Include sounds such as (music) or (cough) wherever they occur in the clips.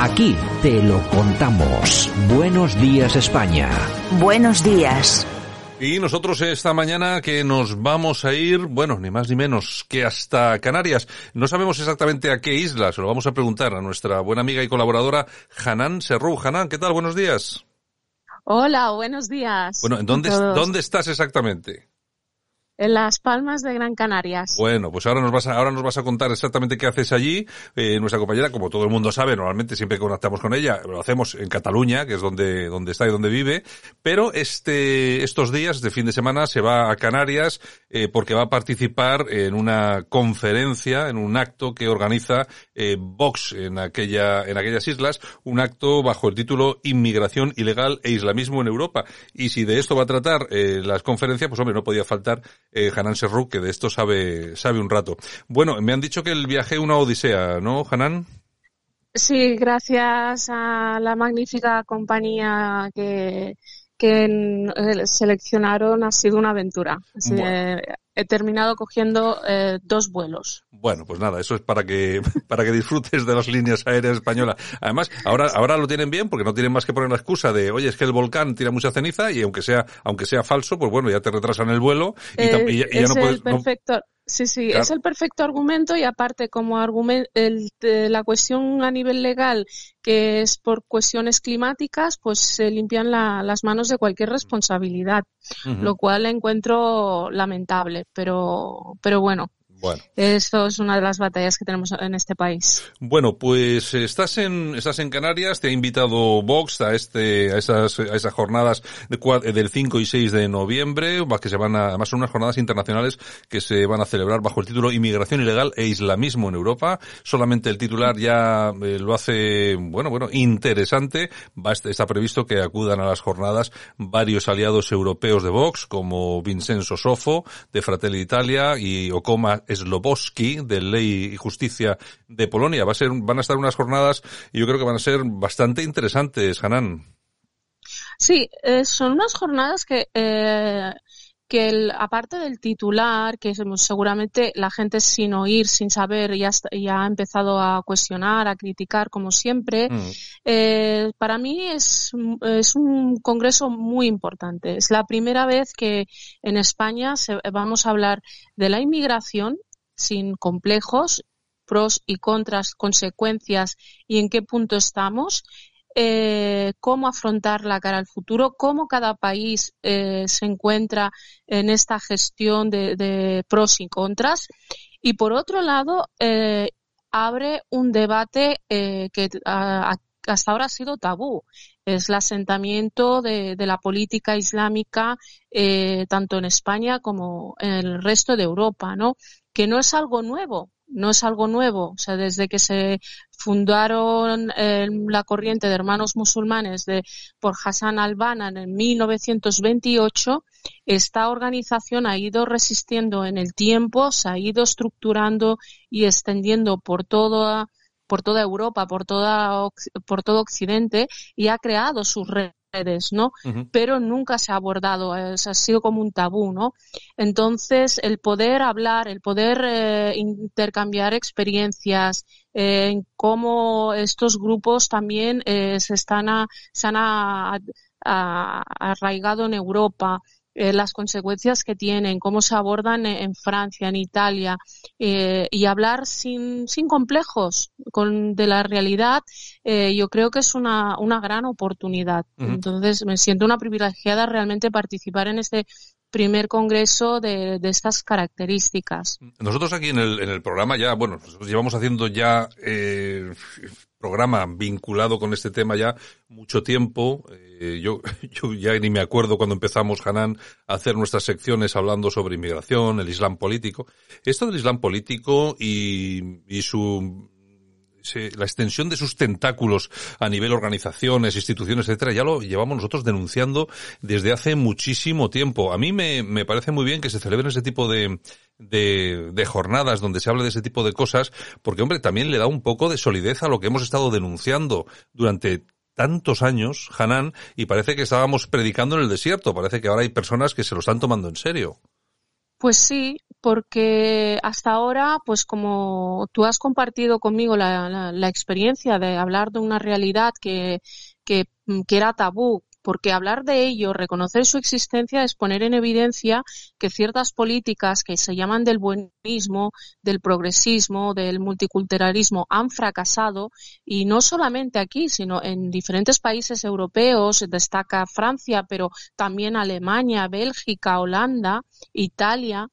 Aquí te lo contamos. Buenos días España. Buenos días. Y nosotros esta mañana que nos vamos a ir, bueno, ni más ni menos que hasta Canarias. No sabemos exactamente a qué isla, se lo vamos a preguntar a nuestra buena amiga y colaboradora Hanan Serrú. Hanan, ¿qué tal? Buenos días. Hola, buenos días. Bueno, ¿dónde, ¿dónde estás exactamente? En Las Palmas de Gran Canarias. Bueno, pues ahora nos vas a, ahora nos vas a contar exactamente qué haces allí. Eh, nuestra compañera, como todo el mundo sabe, normalmente siempre conectamos con ella, lo hacemos en Cataluña, que es donde, donde está y donde vive, pero este, estos días de fin de semana se va a Canarias, eh, porque va a participar en una conferencia, en un acto que organiza eh, Vox en aquella, en aquellas islas, un acto bajo el título Inmigración ilegal e islamismo en Europa. Y si de esto va a tratar eh, las conferencias, pues hombre, no podía faltar eh, Hanan Serrou, que de esto sabe, sabe un rato. Bueno, me han dicho que el viaje es una odisea, ¿no, Hanan? Sí, gracias a la magnífica compañía que, que eh, seleccionaron ha sido una aventura. He terminado cogiendo eh, dos vuelos. Bueno, pues nada, eso es para que (laughs) para que disfrutes de las líneas aéreas españolas. Además, ahora ahora lo tienen bien porque no tienen más que poner la excusa de, oye, es que el volcán tira mucha ceniza y aunque sea aunque sea falso, pues bueno, ya te retrasan el vuelo y, ya, no puedes. Perfecto. Sí, sí, es el perfecto argumento y aparte como argumento la cuestión a nivel legal que es por cuestiones climáticas, pues se limpian las manos de cualquier responsabilidad, lo cual encuentro lamentable, pero pero bueno, bueno. Esto es una de las batallas que tenemos en este país. Bueno, pues estás en, estás en Canarias, te ha invitado Vox a este, a esas, a esas jornadas de, del 5 y 6 de noviembre, que se van a, además son unas jornadas internacionales que se van a celebrar bajo el título Inmigración ilegal e islamismo en Europa. Solamente el titular ya eh, lo hace, bueno, bueno, interesante. Va, está previsto que acudan a las jornadas varios aliados europeos de Vox, como Vincenzo Sofo, de Fratelli Italia, y Okoma Sloboski de Ley y Justicia de Polonia. Va a ser, van a estar unas jornadas y yo creo que van a ser bastante interesantes, Hanan. Sí, eh, son unas jornadas que eh, que el, aparte del titular, que seguramente la gente sin oír, sin saber, ya, ya ha empezado a cuestionar, a criticar, como siempre, mm. eh, para mí es, es un congreso muy importante. Es la primera vez que en España se, vamos a hablar de la inmigración sin complejos, pros y contras, consecuencias y en qué punto estamos eh, cómo afrontar la cara al futuro, cómo cada país eh, se encuentra en esta gestión de, pros y contras. Y por otro lado, eh, abre un debate que hasta ahora ha sido tabú. Es el asentamiento de, de la política islámica tanto en España como en el resto de Europa, ¿no? Que no es algo nuevo, no es algo nuevo. O sea, desde que se fundaron eh, la corriente de hermanos musulmanes de, por Hassan al-Banna en 1928, esta organización ha ido resistiendo en el tiempo, se ha ido estructurando y extendiendo por toda por toda Europa, por toda por todo Occidente y ha creado sus redes ¿no? Pero nunca se ha abordado, ha sido como un tabú, ¿no? Entonces, el poder hablar, el poder eh, intercambiar experiencias, eh, en cómo estos grupos también eh, se están a, se han arraigado en Europa, eh, las consecuencias que tienen, cómo se abordan en, Francia, en Italia, eh, y hablar sin, sin complejos con, de la realidad, eh, yo creo que es una, una gran oportunidad. Entonces, me siento una privilegiada realmente participar en este primer congreso de, de, estas características. Nosotros aquí en el, en el programa ya, bueno, llevamos haciendo ya eh, programa vinculado con este tema ya mucho tiempo. Eh, yo, (laughs) yo ya ni me acuerdo cuando empezamos, Hanan, a hacer nuestras secciones hablando sobre inmigración, el Islam político. Esto del Islam político y, y su la extensión de sus tentáculos a nivel organizaciones, instituciones, etcétera, ya lo llevamos nosotros denunciando desde hace muchísimo tiempo. A mí me, me parece muy bien que se celebren ese tipo de, de, de, jornadas donde se hable de ese tipo de cosas, porque hombre, también le da un poco de solidez a lo que hemos estado denunciando durante tantos años, Hanan, y parece que estábamos predicando en el desierto. Parece que ahora hay personas que se lo están tomando en serio. Pues sí, porque hasta ahora, pues como tú has compartido conmigo la, la, experiencia de hablar de una realidad que, que, que era tabú, porque hablar de ello, reconocer su existencia es poner en evidencia que ciertas políticas que se llaman del buenismo, del progresismo, del multiculturalismo han fracasado y no solamente aquí, sino en diferentes países europeos, destaca Francia, pero también Alemania, Bélgica, Holanda, Italia.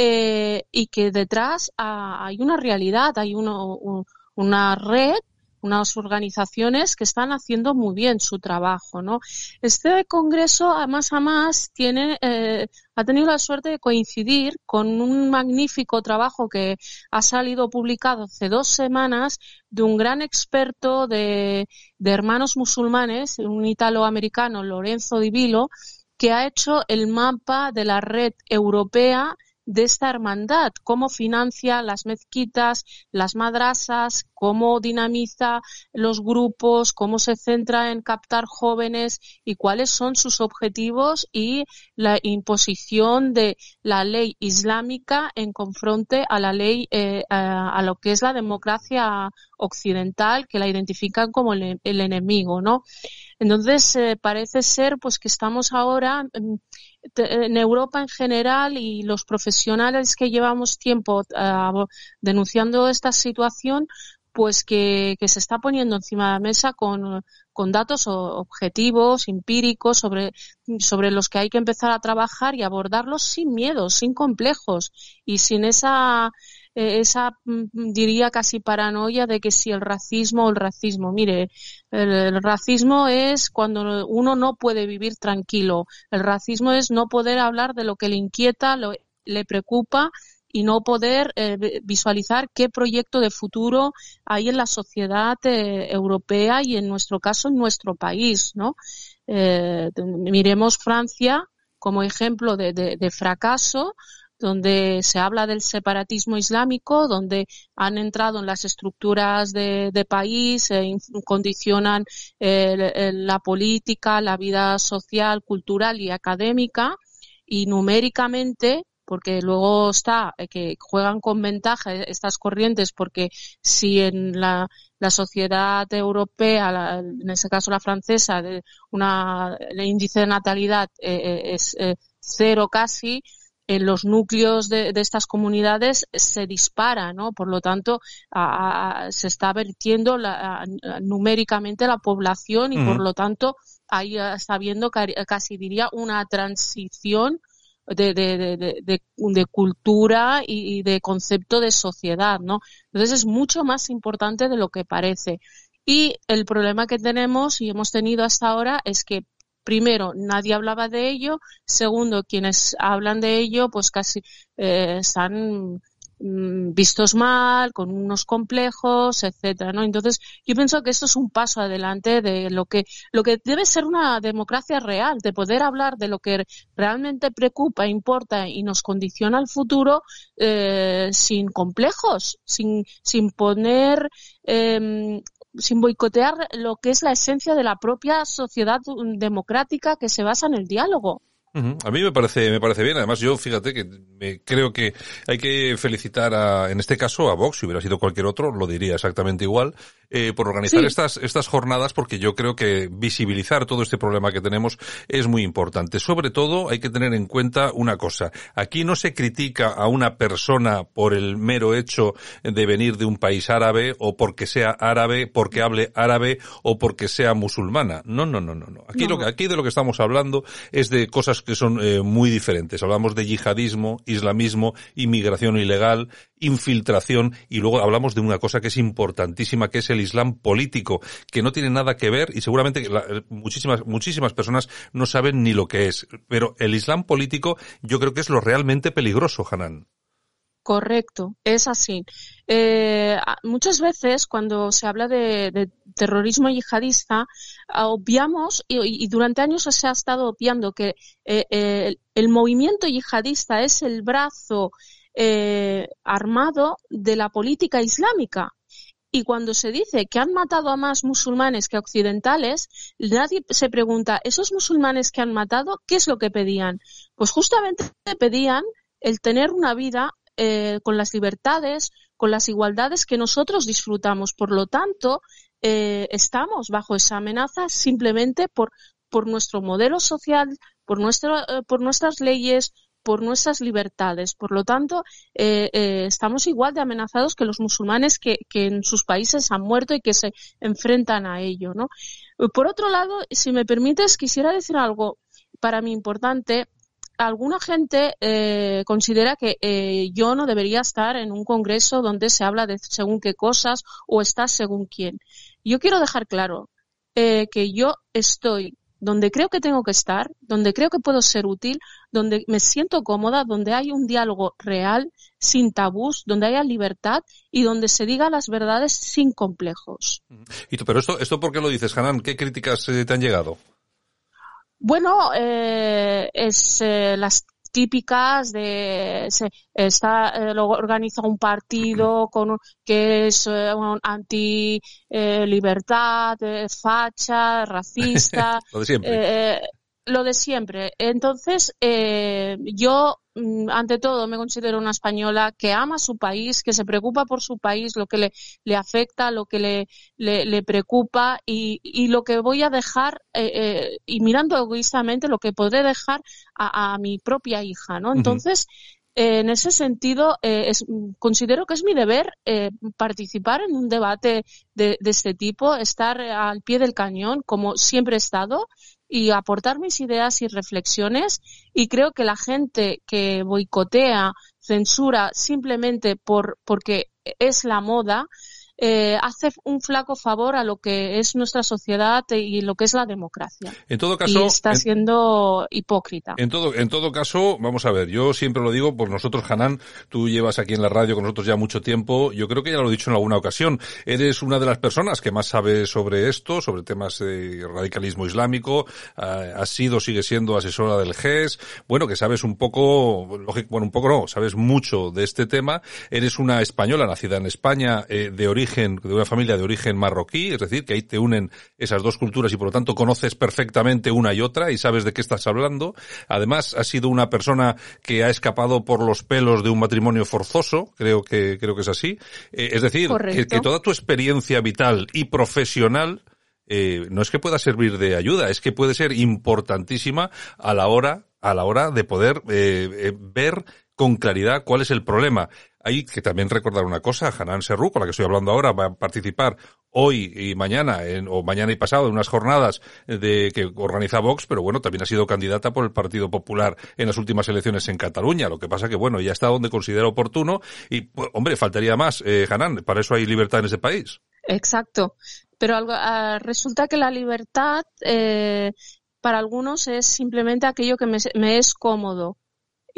Eh, y que detrás ah, hay una realidad, hay una red unas organizaciones que están haciendo muy bien su trabajo, ¿no? Este congreso, a más a más, tiene, eh, ha tenido la suerte de coincidir con un magnífico trabajo que ha salido publicado hace dos semanas de un gran experto de, de hermanos musulmanes, un italoamericano, Lorenzo Di Vilo, que ha hecho el mapa de la red europea de esta hermandad, cómo financia las mezquitas, las madrasas, cómo dinamiza los grupos, cómo se centra en captar jóvenes y cuáles son sus objetivos y la imposición de la ley islámica en confronte a la ley, eh, a, lo que es la democracia occidental, que la identifican como el, enemigo, ¿no? Entonces, eh, parece ser pues que estamos ahora en Europa en general y los profesionales que llevamos tiempo uh, denunciando esta situación, pues que, que, se está poniendo encima de la mesa con, con datos objetivos, empíricos, sobre, sobre los que hay que empezar a trabajar y abordarlos sin miedo, sin complejos y sin esa eh, esa, mm, diría casi paranoia de que si el racismo o el racismo. Mire, el, racismo es cuando uno no puede vivir tranquilo. El racismo es no poder hablar de lo que le inquieta, lo, le preocupa y no poder eh, visualizar qué proyecto de futuro hay en la sociedad eh, europea y en nuestro caso en nuestro país, ¿no? miremos Francia como ejemplo de, de fracaso, donde se habla del separatismo islámico, donde han entrado en las estructuras de, país, e condicionan la política, la vida social, cultural y académica, y numéricamente porque luego está eh, que juegan con ventaja estas corrientes porque si en la, sociedad europea, en ese caso la francesa, una, el índice de natalidad eh, eh, es cero casi, en los núcleos de, estas comunidades se dispara, ¿no? Por lo tanto, se está vertiendo numéricamente la población y por lo tanto ahí está habiendo casi diría una transición de, de, cultura y, de concepto de sociedad, ¿no? Entonces es mucho más importante de lo que parece. Y el problema que tenemos y hemos tenido hasta ahora es que primero, nadie hablaba de ello. Segundo, quienes hablan de ello, pues casi eh, están mm, vistos mal, con unos complejos, etcétera, ¿no? Entonces, yo pienso que esto es un paso adelante de lo que lo que debe ser una democracia real, de poder hablar de lo que realmente preocupa, importa y nos condiciona el futuro eh, sin complejos, sin sin poner eh, sin boicotear lo que es la esencia de la propia sociedad democrática que se basa en el diálogo. A mí me parece, me parece bien. Además, yo fíjate que me, creo que hay que felicitar a, en este caso, a Vox, si hubiera sido cualquier otro, lo diría exactamente igual, eh, por organizar estas, estas jornadas, porque yo creo que visibilizar todo este problema que tenemos es muy importante. Sobre todo, hay que tener en cuenta una cosa. Aquí no se critica a una persona por el mero hecho de venir de un país árabe o porque sea árabe, porque hable árabe o porque sea musulmana. No, no, no, no, no. Aquí, Lo, aquí de lo que estamos hablando es de cosas que son eh, muy diferentes. Hablamos de yihadismo, islamismo, inmigración ilegal, infiltración y luego hablamos de una cosa que es importantísima, que es el islam político, que no tiene nada que ver y seguramente eh, muchísimas, muchísimas personas no saben ni lo que es. Pero el islam político yo creo que es lo realmente peligroso, Hanan. Correcto, es así. Eh, muchas veces cuando se habla de, terrorismo yihadista, obviamos, y, durante años se ha estado obviando que eh, el, movimiento yihadista es el brazo eh, armado de la política islámica. Y cuando se dice que han matado a más musulmanes que occidentales, nadie se pregunta, ¿esos musulmanes que han matado, qué es lo que pedían? Pues justamente pedían el tener una vida eh, con las libertades, con las igualdades que nosotros disfrutamos. Por lo tanto, eh, estamos bajo esa amenaza simplemente por, por nuestro modelo social, por, nuestro, eh, por nuestras leyes, por nuestras libertades. Por lo tanto, estamos igual de amenazados que los musulmanes que, que, en sus países han muerto y que se enfrentan a ello. ¿no? Por otro lado, si me permites, quisiera decir algo para mí importante alguna gente eh, considera que eh, yo no debería estar en un congreso donde se habla de según qué cosas o está según quién. Yo quiero dejar claro eh, que yo estoy donde creo que tengo que estar, donde creo que puedo ser útil, donde me siento cómoda, donde hay un diálogo real, sin tabús, donde haya libertad y donde se diga las verdades sin complejos. ¿Y tú, pero esto, esto por qué lo dices, Hanan? ¿Qué críticas eh, te han llegado? Bueno, eh, es eh, las típicas de se está eh, lo organiza un partido con que es eh, un anti eh, libertad facha racista (laughs) lo de siempre lo de siempre entonces yo Mm, ante todo me considero una española que ama su país, que se preocupa por su país, lo que le, le afecta, lo que le, le, le preocupa y, y, lo que voy a dejar, eh, eh, y mirando egoístamente, lo que podré dejar a, a mi propia hija, ¿no? Entonces, uh -huh en ese sentido, eh, es, considero que es mi deber eh, participar en un debate de, de, este tipo, estar al pie del cañón, como siempre he estado, y aportar mis ideas y reflexiones. Y creo que la gente que boicotea, censura simplemente por, porque es la moda, eh, hace un flaco favor a lo que es nuestra sociedad y lo que es la democracia. En todo caso, y está siendo en, hipócrita. En todo, en todo caso, vamos a ver, yo siempre lo digo por nosotros, Hanan, tú llevas aquí en la radio con nosotros ya mucho tiempo, yo creo que ya lo he dicho en alguna ocasión, eres una de las personas que más sabe sobre esto, sobre temas de radicalismo islámico, has sido, sigue siendo asesora del GES, bueno, que sabes un poco, bueno, un poco no, sabes mucho de este tema, eres una española nacida en España, eh, de origen origen, de una familia de origen marroquí, es decir, que ahí te unen esas dos culturas y por lo tanto conoces perfectamente una y otra y sabes de qué estás hablando. Además, has sido una persona que ha escapado por los pelos de un matrimonio forzoso, creo que, creo que es así. Eh, es decir, que, que, toda tu experiencia vital y profesional eh, no es que pueda servir de ayuda, es que puede ser importantísima a la hora, a la hora de poder eh ver con claridad cuál es el problema. Hay que también recordar una cosa, Hanan Serru, con la que estoy hablando ahora, va a participar hoy y mañana, en, o mañana y pasado, en unas jornadas de que organiza Vox, pero bueno, también ha sido candidata por el Partido Popular en las últimas elecciones en Cataluña. Lo que pasa que, bueno, ya está donde considera oportuno y, pues, hombre, faltaría más, eh, Hanan, para eso hay libertad en ese país. Exacto. Pero algo, uh, resulta que la libertad, eh, para algunos es simplemente aquello que me, me es cómodo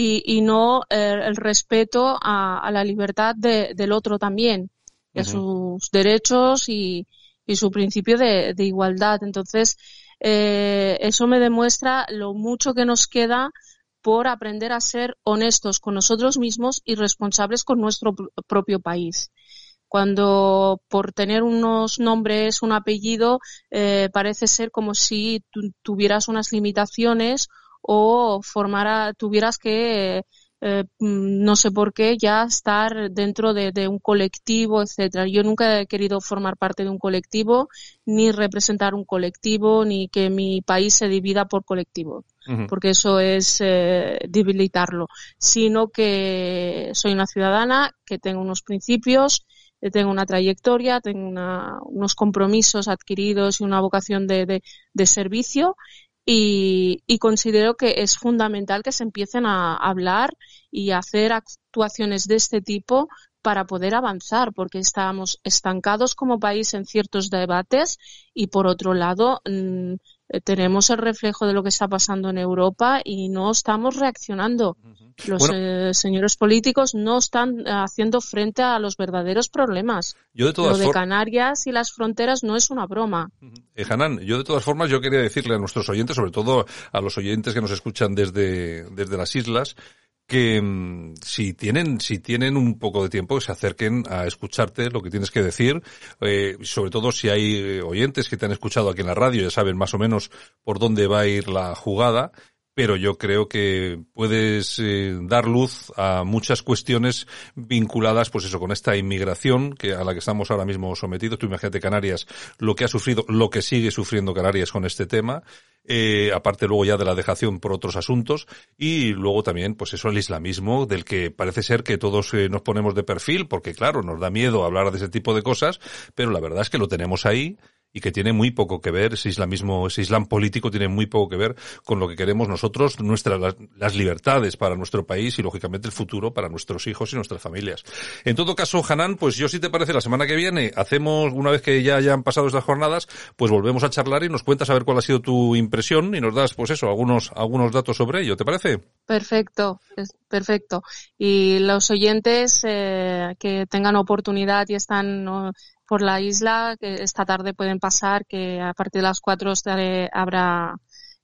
y, y no eh, el respeto a, a la libertad de, del otro también, y a uh -huh. sus derechos y, y su principio de, de igualdad. Entonces, eh, eso me demuestra lo mucho que nos queda por aprender a ser honestos con nosotros mismos y responsables con nuestro propio país cuando por tener unos nombres, un apellido, eh, parece ser como si tu, tuvieras unas limitaciones o formara, tuvieras que, eh, no sé por qué, ya estar dentro de, de, un colectivo, etcétera. Yo nunca he querido formar parte de un colectivo, ni representar un colectivo, ni que mi país se divida por colectivo, uh -huh. porque eso es eh, debilitarlo, sino que soy una ciudadana, que tengo unos principios, tengo una trayectoria, tengo una, unos compromisos adquiridos y una vocación de, de, de servicio y, y, considero que es fundamental que se empiecen a hablar y hacer actuaciones de este tipo para poder avanzar, porque estamos estancados como país en ciertos debates y por otro lado mmm, tenemos el reflejo de lo que está pasando en Europa y no estamos reaccionando. Los bueno, eh, señores políticos no están haciendo frente a los verdaderos problemas. Yo de todas lo de Canarias y las fronteras no es una broma. Eh, Hanan, yo de todas formas yo quería decirle a nuestros oyentes, sobre todo a los oyentes que nos escuchan desde, desde las islas, que mm, si tienen si tienen un poco de tiempo que se acerquen a escucharte lo que tienes que decir eh, sobre todo si hay eh, oyentes que te han escuchado aquí en la radio ya saben más o menos por dónde va a ir la jugada pero yo creo que puedes eh, dar luz a muchas cuestiones vinculadas, pues eso, con esta inmigración que a la que estamos ahora mismo sometidos. Tú imagínate Canarias, lo que ha sufrido, lo que sigue sufriendo Canarias con este tema, eh, aparte luego ya de la dejación por otros asuntos, y luego también, pues eso, el islamismo, del que parece ser que todos eh, nos ponemos de perfil, porque claro, nos da miedo hablar de ese tipo de cosas, pero la verdad es que lo tenemos ahí y que tiene muy poco que ver, ese islamismo, ese islam político tiene muy poco que ver con lo que queremos nosotros, nuestras, las, libertades para nuestro país y lógicamente el futuro para nuestros hijos y nuestras familias. En todo caso, Hanan, pues yo si te parece, la semana que viene hacemos, una vez que ya hayan pasado estas jornadas, pues volvemos a charlar y nos cuentas a ver cuál ha sido tu impresión y nos das, pues eso, algunos, algunos datos sobre ello, ¿te parece? Perfecto, perfecto. Y los oyentes eh, que tengan oportunidad y están por la isla, que esta tarde pueden pasar, que a partir de las cuatro habrá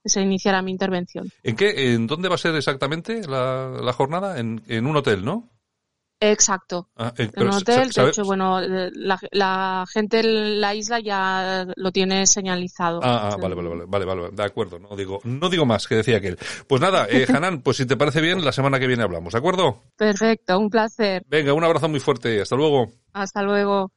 se iniciará mi intervención. ¿En qué, en dónde va a ser exactamente la, la jornada? En, en un hotel, ¿no? Exacto. Ah, eh, en un hotel, de hecho, bueno, la, la, gente en la isla ya lo tiene señalizado. Ah, ah vale, vale, vale, vale, vale, de acuerdo. No digo, no digo más que decía aquel. Pues nada, eh, (laughs) Hanan, pues si te parece bien, la semana que viene hablamos, ¿de acuerdo? Perfecto, un placer. Venga, un abrazo muy fuerte, hasta luego. Hasta luego.